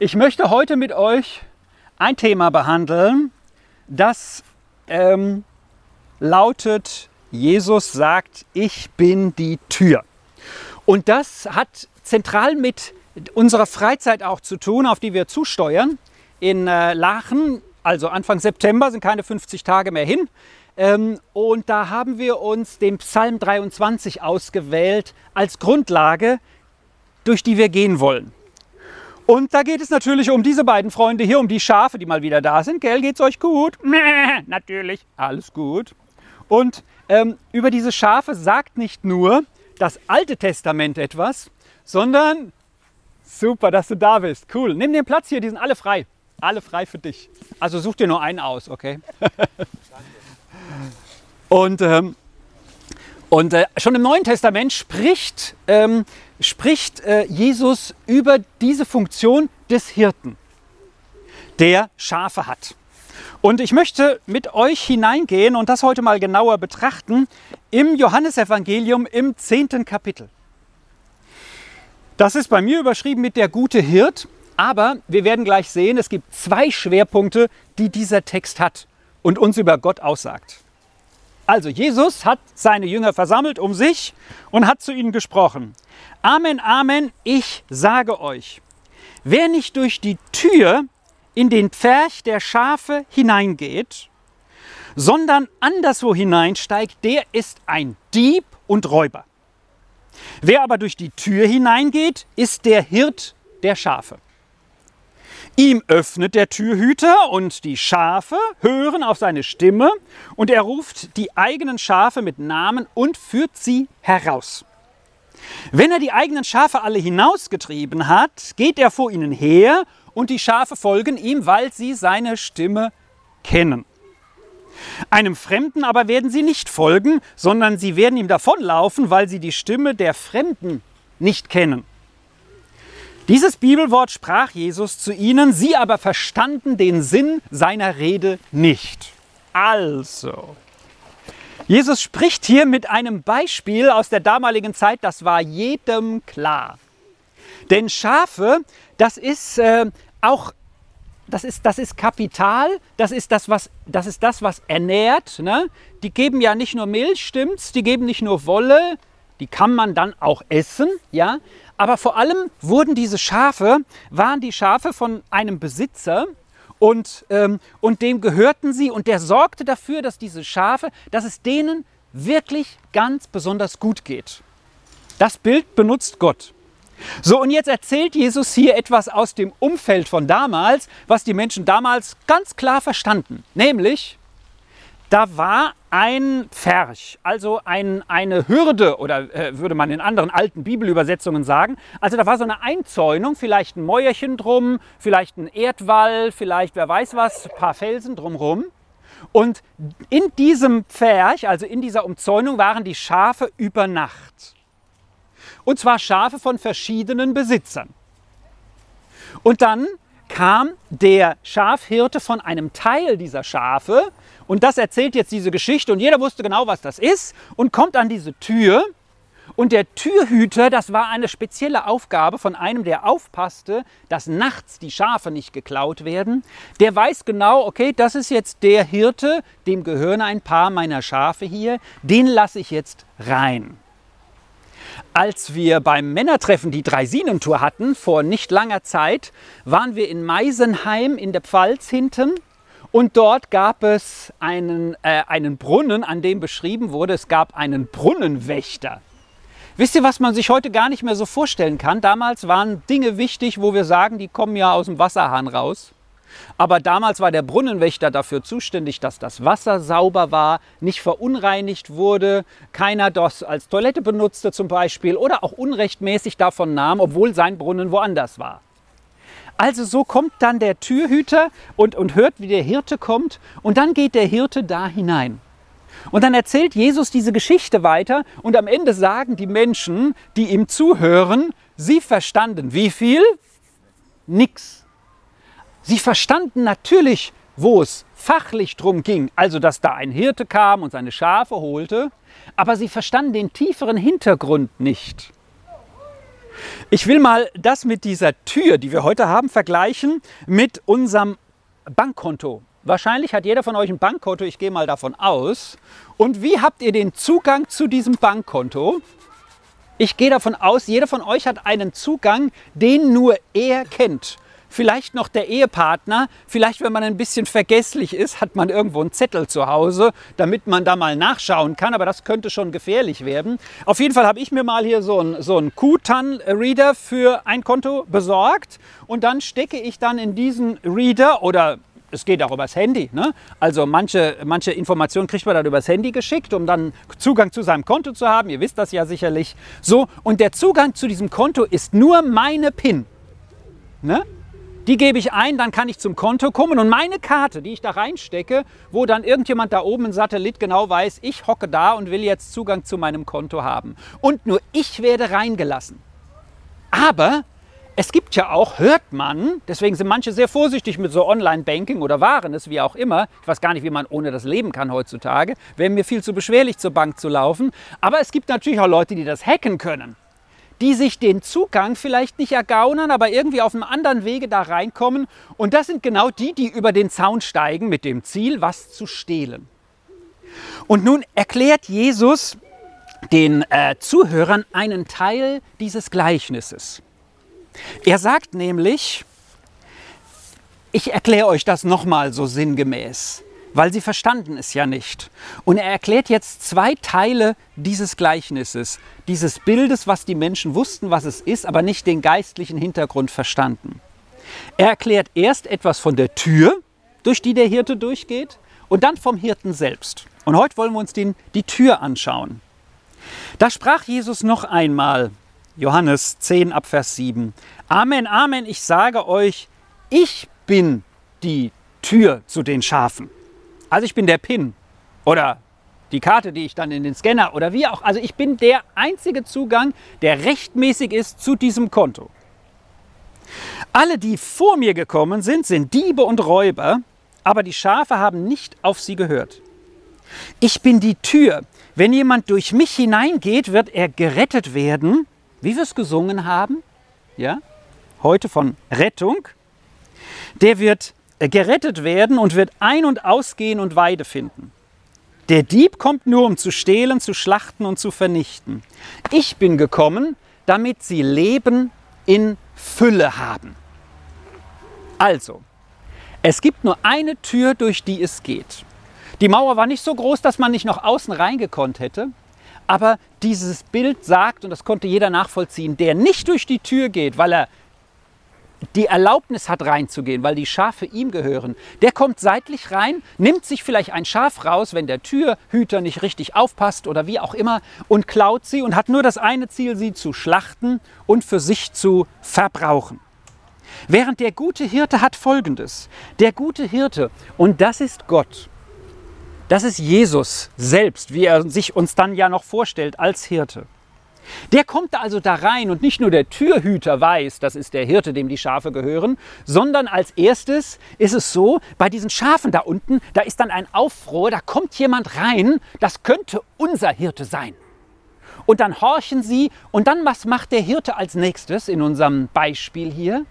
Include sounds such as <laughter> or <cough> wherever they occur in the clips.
Ich möchte heute mit euch ein Thema behandeln, das ähm, lautet, Jesus sagt, ich bin die Tür. Und das hat zentral mit unserer Freizeit auch zu tun, auf die wir zusteuern. In äh, Lachen, also Anfang September, sind keine 50 Tage mehr hin. Ähm, und da haben wir uns den Psalm 23 ausgewählt als Grundlage, durch die wir gehen wollen. Und da geht es natürlich um diese beiden Freunde hier, um die Schafe, die mal wieder da sind. Gell, geht's euch gut? <laughs> Mäh, natürlich, alles gut. Und ähm, über diese Schafe sagt nicht nur das Alte Testament etwas, sondern super, dass du da bist. Cool. Nimm den Platz hier, die sind alle frei. Alle frei für dich. Also such dir nur einen aus, okay? <laughs> Und ähm, und äh, schon im Neuen Testament spricht, ähm, spricht äh, Jesus über diese Funktion des Hirten, der Schafe hat. Und ich möchte mit euch hineingehen und das heute mal genauer betrachten im Johannesevangelium im zehnten Kapitel. Das ist bei mir überschrieben mit der gute Hirt, aber wir werden gleich sehen, es gibt zwei Schwerpunkte, die dieser Text hat und uns über Gott aussagt. Also Jesus hat seine Jünger versammelt um sich und hat zu ihnen gesprochen. Amen, Amen, ich sage euch, wer nicht durch die Tür in den Pferch der Schafe hineingeht, sondern anderswo hineinsteigt, der ist ein Dieb und Räuber. Wer aber durch die Tür hineingeht, ist der Hirt der Schafe. Ihm öffnet der Türhüter und die Schafe hören auf seine Stimme und er ruft die eigenen Schafe mit Namen und führt sie heraus. Wenn er die eigenen Schafe alle hinausgetrieben hat, geht er vor ihnen her und die Schafe folgen ihm, weil sie seine Stimme kennen. Einem Fremden aber werden sie nicht folgen, sondern sie werden ihm davonlaufen, weil sie die Stimme der Fremden nicht kennen. Dieses Bibelwort sprach Jesus zu ihnen, sie aber verstanden den Sinn seiner Rede nicht. Also, Jesus spricht hier mit einem Beispiel aus der damaligen Zeit, das war jedem klar. Denn Schafe, das ist äh, auch das ist, das ist Kapital, das ist das, was, das ist das, was ernährt. Ne? Die geben ja nicht nur Milch, stimmt's? Die geben nicht nur Wolle, die kann man dann auch essen, ja. Aber vor allem wurden diese Schafe, waren die Schafe von einem Besitzer und, ähm, und dem gehörten sie und der sorgte dafür, dass diese Schafe, dass es denen wirklich ganz besonders gut geht. Das Bild benutzt Gott. So, und jetzt erzählt Jesus hier etwas aus dem Umfeld von damals, was die Menschen damals ganz klar verstanden. Nämlich, da war ein Pferch, also ein, eine Hürde oder äh, würde man in anderen alten Bibelübersetzungen sagen. Also da war so eine Einzäunung, vielleicht ein Mäuerchen drum, vielleicht ein Erdwall, vielleicht wer weiß was, ein paar Felsen drumherum. Und in diesem Pferch, also in dieser Umzäunung, waren die Schafe über Nacht. Und zwar Schafe von verschiedenen Besitzern. Und dann kam der Schafhirte von einem Teil dieser Schafe und das erzählt jetzt diese Geschichte und jeder wusste genau, was das ist und kommt an diese Tür. Und der Türhüter, das war eine spezielle Aufgabe von einem, der aufpasste, dass nachts die Schafe nicht geklaut werden. Der weiß genau, okay, das ist jetzt der Hirte, dem gehören ein paar meiner Schafe hier, den lasse ich jetzt rein. Als wir beim Männertreffen die Dreisinentour hatten, vor nicht langer Zeit, waren wir in Meisenheim in der Pfalz hinten und dort gab es einen, äh, einen Brunnen, an dem beschrieben wurde, es gab einen Brunnenwächter. Wisst ihr, was man sich heute gar nicht mehr so vorstellen kann? Damals waren Dinge wichtig, wo wir sagen, die kommen ja aus dem Wasserhahn raus. Aber damals war der Brunnenwächter dafür zuständig, dass das Wasser sauber war, nicht verunreinigt wurde, keiner das als Toilette benutzte zum Beispiel oder auch unrechtmäßig davon nahm, obwohl sein Brunnen woanders war. Also so kommt dann der Türhüter und, und hört, wie der Hirte kommt und dann geht der Hirte da hinein. Und dann erzählt Jesus diese Geschichte weiter und am Ende sagen die Menschen, die ihm zuhören, sie verstanden wie viel? Nix. Sie verstanden natürlich, wo es fachlich drum ging, also dass da ein Hirte kam und seine Schafe holte, aber sie verstanden den tieferen Hintergrund nicht. Ich will mal das mit dieser Tür, die wir heute haben, vergleichen mit unserem Bankkonto. Wahrscheinlich hat jeder von euch ein Bankkonto, ich gehe mal davon aus. Und wie habt ihr den Zugang zu diesem Bankkonto? Ich gehe davon aus, jeder von euch hat einen Zugang, den nur er kennt vielleicht noch der Ehepartner, vielleicht wenn man ein bisschen vergesslich ist, hat man irgendwo einen Zettel zu Hause, damit man da mal nachschauen kann, aber das könnte schon gefährlich werden. Auf jeden Fall habe ich mir mal hier so einen, so einen Q-Tan-Reader für ein Konto besorgt und dann stecke ich dann in diesen Reader oder es geht auch übers Handy. Ne? Also manche, manche Informationen kriegt man dann übers Handy geschickt, um dann Zugang zu seinem Konto zu haben. Ihr wisst das ja sicherlich. So, und der Zugang zu diesem Konto ist nur meine PIN. Ne? Die gebe ich ein, dann kann ich zum Konto kommen und meine Karte, die ich da reinstecke, wo dann irgendjemand da oben im Satellit genau weiß, ich hocke da und will jetzt Zugang zu meinem Konto haben. Und nur ich werde reingelassen. Aber es gibt ja auch, hört man, deswegen sind manche sehr vorsichtig mit so Online-Banking oder waren es, wie auch immer. Ich weiß gar nicht, wie man ohne das leben kann heutzutage. Wäre mir viel zu beschwerlich, zur Bank zu laufen. Aber es gibt natürlich auch Leute, die das hacken können die sich den Zugang vielleicht nicht ergaunern, aber irgendwie auf einem anderen Wege da reinkommen. Und das sind genau die, die über den Zaun steigen mit dem Ziel, was zu stehlen. Und nun erklärt Jesus den äh, Zuhörern einen Teil dieses Gleichnisses. Er sagt nämlich, ich erkläre euch das nochmal so sinngemäß weil sie verstanden es ja nicht. Und er erklärt jetzt zwei Teile dieses Gleichnisses, dieses Bildes, was die Menschen wussten, was es ist, aber nicht den geistlichen Hintergrund verstanden. Er erklärt erst etwas von der Tür, durch die der Hirte durchgeht, und dann vom Hirten selbst. Und heute wollen wir uns den, die Tür anschauen. Da sprach Jesus noch einmal, Johannes 10 ab Vers 7, Amen, Amen, ich sage euch, ich bin die Tür zu den Schafen. Also ich bin der PIN oder die Karte, die ich dann in den Scanner oder wie auch. Also ich bin der einzige Zugang, der rechtmäßig ist zu diesem Konto. Alle, die vor mir gekommen sind, sind Diebe und Räuber, aber die Schafe haben nicht auf sie gehört. Ich bin die Tür. Wenn jemand durch mich hineingeht, wird er gerettet werden, wie wir es gesungen haben. Ja? Heute von Rettung. Der wird gerettet werden und wird ein- und ausgehen und Weide finden. Der Dieb kommt nur, um zu stehlen, zu schlachten und zu vernichten. Ich bin gekommen, damit sie Leben in Fülle haben. Also, es gibt nur eine Tür, durch die es geht. Die Mauer war nicht so groß, dass man nicht noch außen reingekonnt hätte. Aber dieses Bild sagt, und das konnte jeder nachvollziehen, der nicht durch die Tür geht, weil er die Erlaubnis hat reinzugehen, weil die Schafe ihm gehören, der kommt seitlich rein, nimmt sich vielleicht ein Schaf raus, wenn der Türhüter nicht richtig aufpasst oder wie auch immer und klaut sie und hat nur das eine Ziel, sie zu schlachten und für sich zu verbrauchen. Während der gute Hirte hat Folgendes. Der gute Hirte, und das ist Gott, das ist Jesus selbst, wie er sich uns dann ja noch vorstellt als Hirte. Der kommt also da rein und nicht nur der Türhüter weiß, das ist der Hirte, dem die Schafe gehören, sondern als erstes ist es so, bei diesen Schafen da unten, da ist dann ein Aufruhr, da kommt jemand rein, das könnte unser Hirte sein. Und dann horchen sie und dann was macht der Hirte als nächstes in unserem Beispiel hier?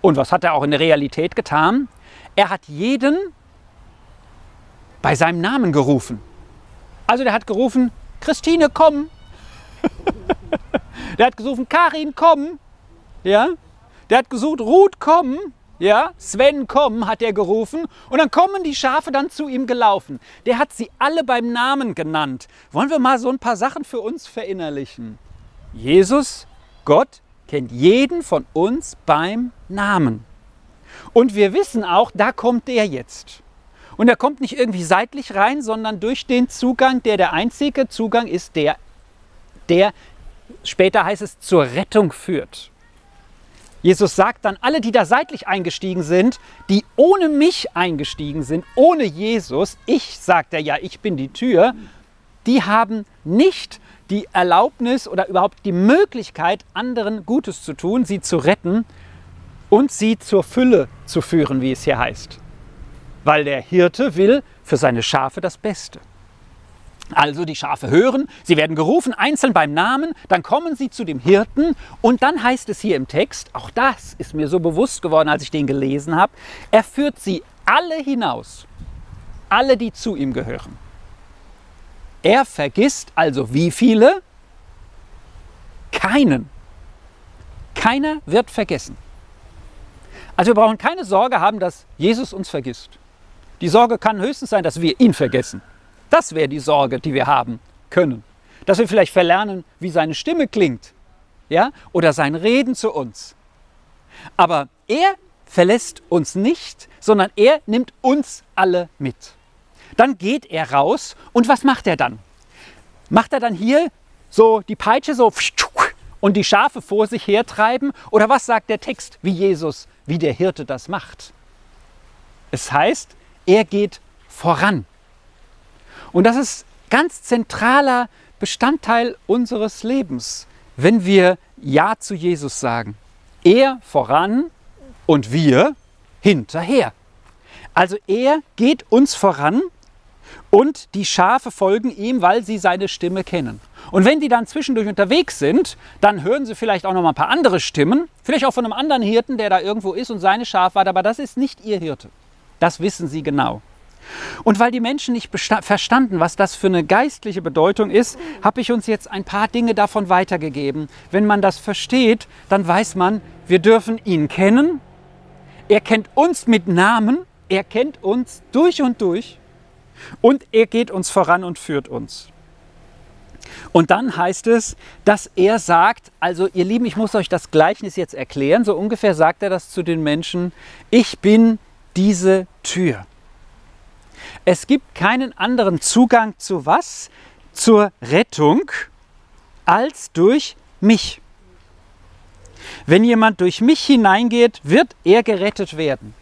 Und was hat er auch in der Realität getan? Er hat jeden bei seinem Namen gerufen. Also der hat gerufen, Christine, komm, der hat gesucht, Karin, komm. Ja? Der hat gesucht, Ruth, komm. Ja? Sven, komm, hat er gerufen. Und dann kommen die Schafe dann zu ihm gelaufen. Der hat sie alle beim Namen genannt. Wollen wir mal so ein paar Sachen für uns verinnerlichen? Jesus, Gott, kennt jeden von uns beim Namen. Und wir wissen auch, da kommt der jetzt. Und er kommt nicht irgendwie seitlich rein, sondern durch den Zugang, der der einzige Zugang ist, der der später heißt es zur Rettung führt. Jesus sagt dann, alle, die da seitlich eingestiegen sind, die ohne mich eingestiegen sind, ohne Jesus, ich, sagt er ja, ich bin die Tür, die haben nicht die Erlaubnis oder überhaupt die Möglichkeit, anderen Gutes zu tun, sie zu retten und sie zur Fülle zu führen, wie es hier heißt. Weil der Hirte will für seine Schafe das Beste. Also die Schafe hören, sie werden gerufen, einzeln beim Namen, dann kommen sie zu dem Hirten und dann heißt es hier im Text, auch das ist mir so bewusst geworden, als ich den gelesen habe, er führt sie alle hinaus, alle, die zu ihm gehören. Er vergisst also wie viele? Keinen. Keiner wird vergessen. Also wir brauchen keine Sorge haben, dass Jesus uns vergisst. Die Sorge kann höchstens sein, dass wir ihn vergessen. Das wäre die Sorge, die wir haben können. Dass wir vielleicht verlernen, wie seine Stimme klingt. Ja? Oder sein Reden zu uns. Aber er verlässt uns nicht, sondern er nimmt uns alle mit. Dann geht er raus und was macht er dann? Macht er dann hier so die Peitsche so und die Schafe vor sich hertreiben? Oder was sagt der Text, wie Jesus, wie der Hirte das macht? Es heißt, er geht voran. Und das ist ganz zentraler Bestandteil unseres Lebens, wenn wir Ja zu Jesus sagen. Er voran und wir hinterher. Also er geht uns voran und die Schafe folgen ihm, weil sie seine Stimme kennen. Und wenn die dann zwischendurch unterwegs sind, dann hören sie vielleicht auch noch mal ein paar andere Stimmen, vielleicht auch von einem anderen Hirten, der da irgendwo ist und seine Schafe hat, aber das ist nicht ihr Hirte. Das wissen sie genau. Und weil die Menschen nicht verstanden, was das für eine geistliche Bedeutung ist, habe ich uns jetzt ein paar Dinge davon weitergegeben. Wenn man das versteht, dann weiß man, wir dürfen ihn kennen. Er kennt uns mit Namen. Er kennt uns durch und durch. Und er geht uns voran und führt uns. Und dann heißt es, dass er sagt, also ihr Lieben, ich muss euch das Gleichnis jetzt erklären, so ungefähr sagt er das zu den Menschen, ich bin diese Tür. Es gibt keinen anderen Zugang zu was? Zur Rettung als durch mich. Wenn jemand durch mich hineingeht, wird er gerettet werden.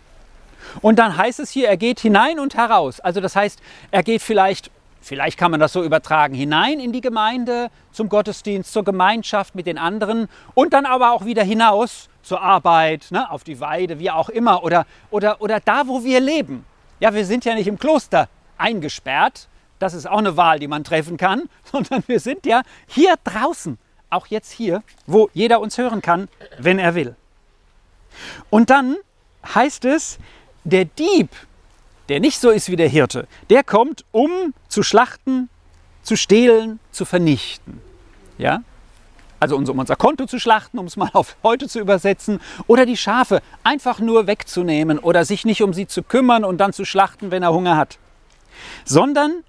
Und dann heißt es hier, er geht hinein und heraus. Also das heißt, er geht vielleicht, vielleicht kann man das so übertragen, hinein in die Gemeinde, zum Gottesdienst, zur Gemeinschaft mit den anderen und dann aber auch wieder hinaus zur Arbeit, ne, auf die Weide, wie auch immer, oder, oder, oder da, wo wir leben. Ja, wir sind ja nicht im Kloster eingesperrt. Das ist auch eine Wahl, die man treffen kann, <laughs> sondern wir sind ja hier draußen, auch jetzt hier, wo jeder uns hören kann, wenn er will. Und dann heißt es, der Dieb, der nicht so ist wie der Hirte, der kommt, um zu schlachten, zu stehlen, zu vernichten. Ja? Also um unser Konto zu schlachten, um es mal auf heute zu übersetzen, oder die Schafe einfach nur wegzunehmen oder sich nicht um sie zu kümmern und dann zu schlachten, wenn er Hunger hat. Sondern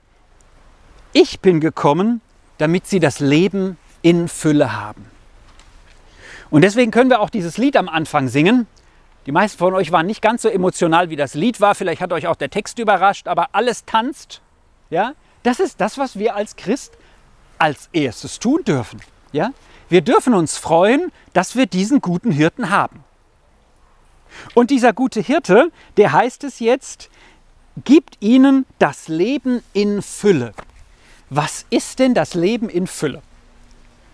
ich bin gekommen, damit sie das Leben in Fülle haben. Und deswegen können wir auch dieses Lied am Anfang singen. Die meisten von euch waren nicht ganz so emotional, wie das Lied war. Vielleicht hat euch auch der Text überrascht, aber alles tanzt. Ja, das ist das, was wir als Christ als erstes tun dürfen. Ja, wir dürfen uns freuen, dass wir diesen guten Hirten haben. Und dieser gute Hirte, der heißt es jetzt, gibt ihnen das Leben in Fülle. Was ist denn das Leben in Fülle?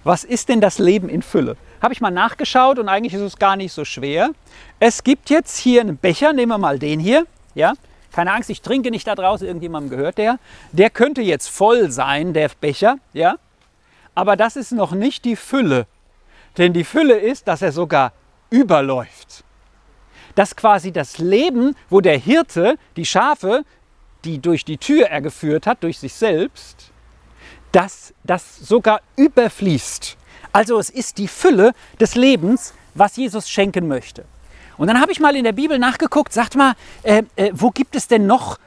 Was ist denn das Leben in Fülle? Habe ich mal nachgeschaut und eigentlich ist es gar nicht so schwer. Es gibt jetzt hier einen Becher, nehmen wir mal den hier, ja? Keine Angst, ich trinke nicht da draußen, irgendjemandem gehört der. Der könnte jetzt voll sein, der Becher, ja? Aber das ist noch nicht die Fülle. Denn die Fülle ist, dass er sogar überläuft. Dass quasi das Leben, wo der Hirte die Schafe, die durch die Tür er geführt hat, durch sich selbst, dass das sogar überfließt. Also es ist die Fülle des Lebens, was Jesus schenken möchte. Und dann habe ich mal in der Bibel nachgeguckt, sagt mal, äh, äh, wo gibt es denn noch,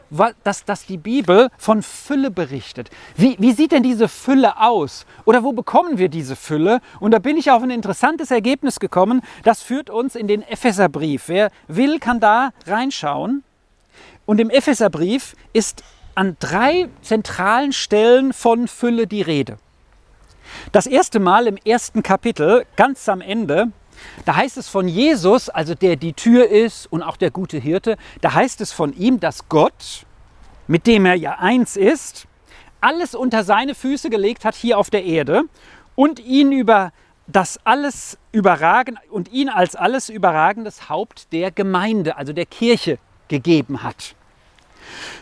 dass, dass die Bibel von Fülle berichtet? Wie, wie sieht denn diese Fülle aus? Oder wo bekommen wir diese Fülle? Und da bin ich auf ein interessantes Ergebnis gekommen. Das führt uns in den Epheserbrief. Wer will, kann da reinschauen. Und im Epheserbrief ist an drei zentralen Stellen von Fülle die Rede. Das erste Mal im ersten Kapitel, ganz am Ende, da heißt es von Jesus, also der die Tür ist und auch der gute Hirte, da heißt es von ihm, dass Gott, mit dem er ja eins ist, alles unter seine Füße gelegt hat hier auf der Erde und ihn über das alles überragen und ihn als alles überragendes Haupt der Gemeinde, also der Kirche gegeben hat.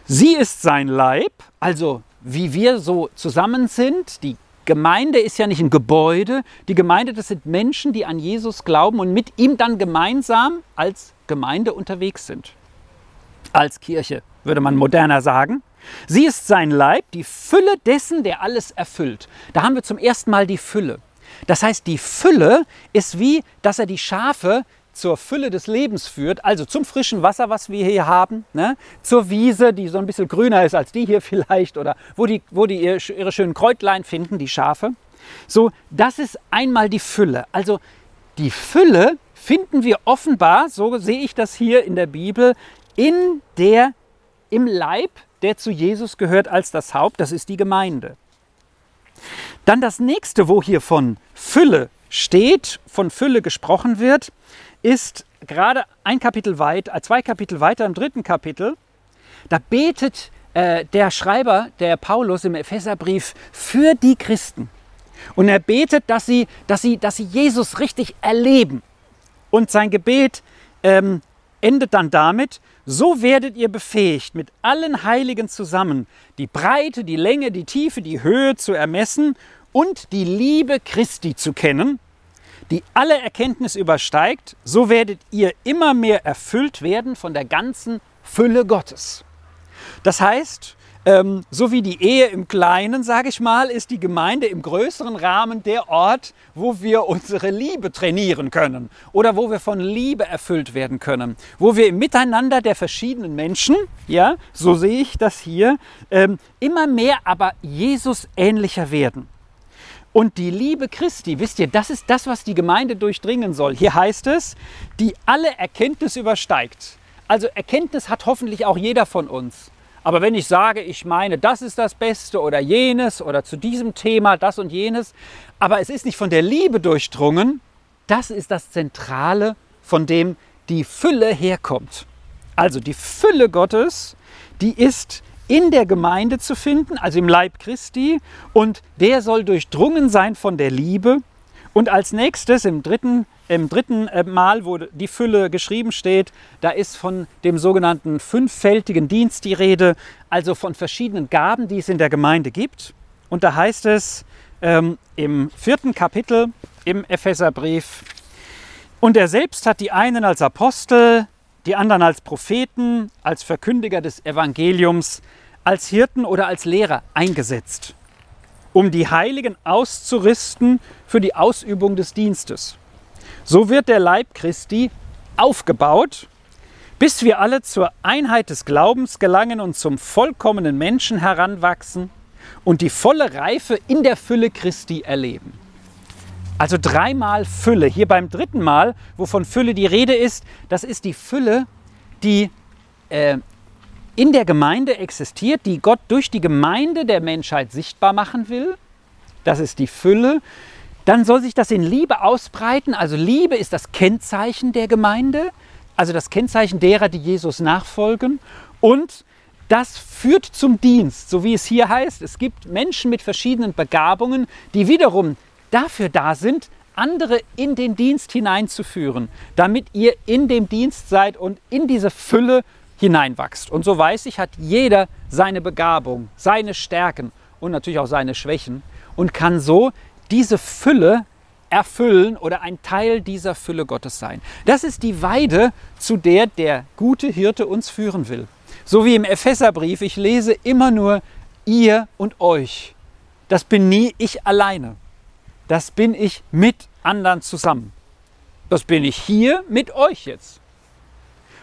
Sie ist sein Leib, also wie wir so zusammen sind. Die Gemeinde ist ja nicht ein Gebäude. Die Gemeinde, das sind Menschen, die an Jesus glauben und mit ihm dann gemeinsam als Gemeinde unterwegs sind. Als Kirche, würde man moderner sagen. Sie ist sein Leib, die Fülle dessen, der alles erfüllt. Da haben wir zum ersten Mal die Fülle. Das heißt, die Fülle ist wie, dass er die Schafe zur Fülle des Lebens führt, also zum frischen Wasser, was wir hier haben, ne? zur Wiese, die so ein bisschen grüner ist als die hier vielleicht, oder wo die, wo die ihre schönen Kräutlein finden, die Schafe. So, das ist einmal die Fülle. Also die Fülle finden wir offenbar, so sehe ich das hier in der Bibel, in der, im Leib, der zu Jesus gehört als das Haupt, das ist die Gemeinde. Dann das nächste, wo hier von Fülle steht, von Fülle gesprochen wird, ist gerade ein Kapitel weit, äh, zwei Kapitel weiter im dritten Kapitel. Da betet äh, der Schreiber, der Paulus im Epheserbrief, für die Christen. Und er betet, dass sie, dass sie, dass sie Jesus richtig erleben. Und sein Gebet ähm, endet dann damit, so werdet ihr befähigt, mit allen Heiligen zusammen die Breite, die Länge, die Tiefe, die Höhe zu ermessen und die Liebe Christi zu kennen, die alle Erkenntnis übersteigt, so werdet ihr immer mehr erfüllt werden von der ganzen Fülle Gottes. Das heißt, ähm, so wie die Ehe im Kleinen, sage ich mal, ist die Gemeinde im größeren Rahmen der Ort, wo wir unsere Liebe trainieren können oder wo wir von Liebe erfüllt werden können, wo wir im Miteinander der verschiedenen Menschen, ja, so sehe ich das hier, ähm, immer mehr aber Jesus ähnlicher werden. Und die Liebe Christi, wisst ihr, das ist das, was die Gemeinde durchdringen soll. Hier heißt es, die alle Erkenntnis übersteigt. Also Erkenntnis hat hoffentlich auch jeder von uns. Aber wenn ich sage, ich meine, das ist das Beste oder jenes oder zu diesem Thema das und jenes, aber es ist nicht von der Liebe durchdrungen, das ist das Zentrale, von dem die Fülle herkommt. Also die Fülle Gottes, die ist in der Gemeinde zu finden, also im Leib Christi, und der soll durchdrungen sein von der Liebe. Und als nächstes im dritten, im dritten äh, Mal, wo die Fülle geschrieben steht, da ist von dem sogenannten fünffältigen Dienst die Rede, also von verschiedenen Gaben, die es in der Gemeinde gibt. Und da heißt es ähm, im vierten Kapitel im Epheserbrief, und er selbst hat die einen als Apostel, die anderen als Propheten, als Verkündiger des Evangeliums, als Hirten oder als Lehrer eingesetzt, um die Heiligen auszurüsten für die Ausübung des Dienstes. So wird der Leib Christi aufgebaut, bis wir alle zur Einheit des Glaubens gelangen und zum vollkommenen Menschen heranwachsen und die volle Reife in der Fülle Christi erleben. Also dreimal Fülle. Hier beim dritten Mal, wovon Fülle die Rede ist, das ist die Fülle, die äh, in der Gemeinde existiert, die Gott durch die Gemeinde der Menschheit sichtbar machen will. Das ist die Fülle. Dann soll sich das in Liebe ausbreiten. Also Liebe ist das Kennzeichen der Gemeinde, also das Kennzeichen derer, die Jesus nachfolgen. Und das führt zum Dienst, so wie es hier heißt. Es gibt Menschen mit verschiedenen Begabungen, die wiederum dafür da sind, andere in den Dienst hineinzuführen, damit ihr in dem Dienst seid und in diese Fülle hineinwachst. Und so weiß ich, hat jeder seine Begabung, seine Stärken und natürlich auch seine Schwächen und kann so diese Fülle erfüllen oder ein Teil dieser Fülle Gottes sein. Das ist die Weide, zu der der gute Hirte uns führen will. So wie im Epheserbrief, ich lese immer nur ihr und euch. Das bin nie ich alleine das bin ich mit anderen zusammen. Das bin ich hier mit euch jetzt.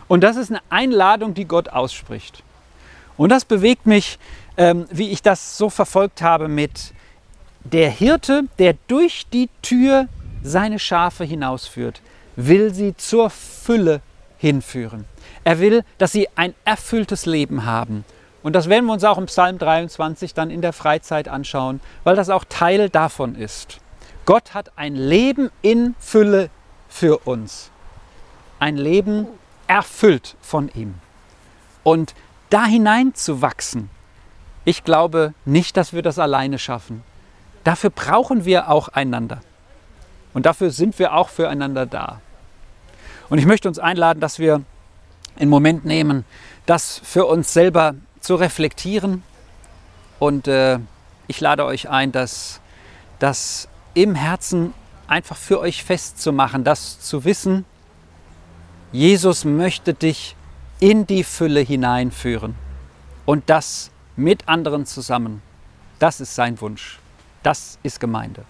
Und das ist eine Einladung, die Gott ausspricht. Und das bewegt mich, ähm, wie ich das so verfolgt habe mit der Hirte, der durch die Tür seine Schafe hinausführt, will sie zur Fülle hinführen. Er will, dass sie ein erfülltes Leben haben. Und das werden wir uns auch im Psalm 23 dann in der Freizeit anschauen, weil das auch Teil davon ist. Gott hat ein Leben in Fülle für uns. Ein Leben erfüllt von ihm. Und da hinein zu wachsen, ich glaube nicht, dass wir das alleine schaffen. Dafür brauchen wir auch einander. Und dafür sind wir auch füreinander da. Und ich möchte uns einladen, dass wir einen Moment nehmen, das für uns selber zu reflektieren. Und äh, ich lade euch ein, das, das im Herzen einfach für euch festzumachen, das zu wissen, Jesus möchte dich in die Fülle hineinführen und das mit anderen zusammen. Das ist sein Wunsch. Das ist Gemeinde.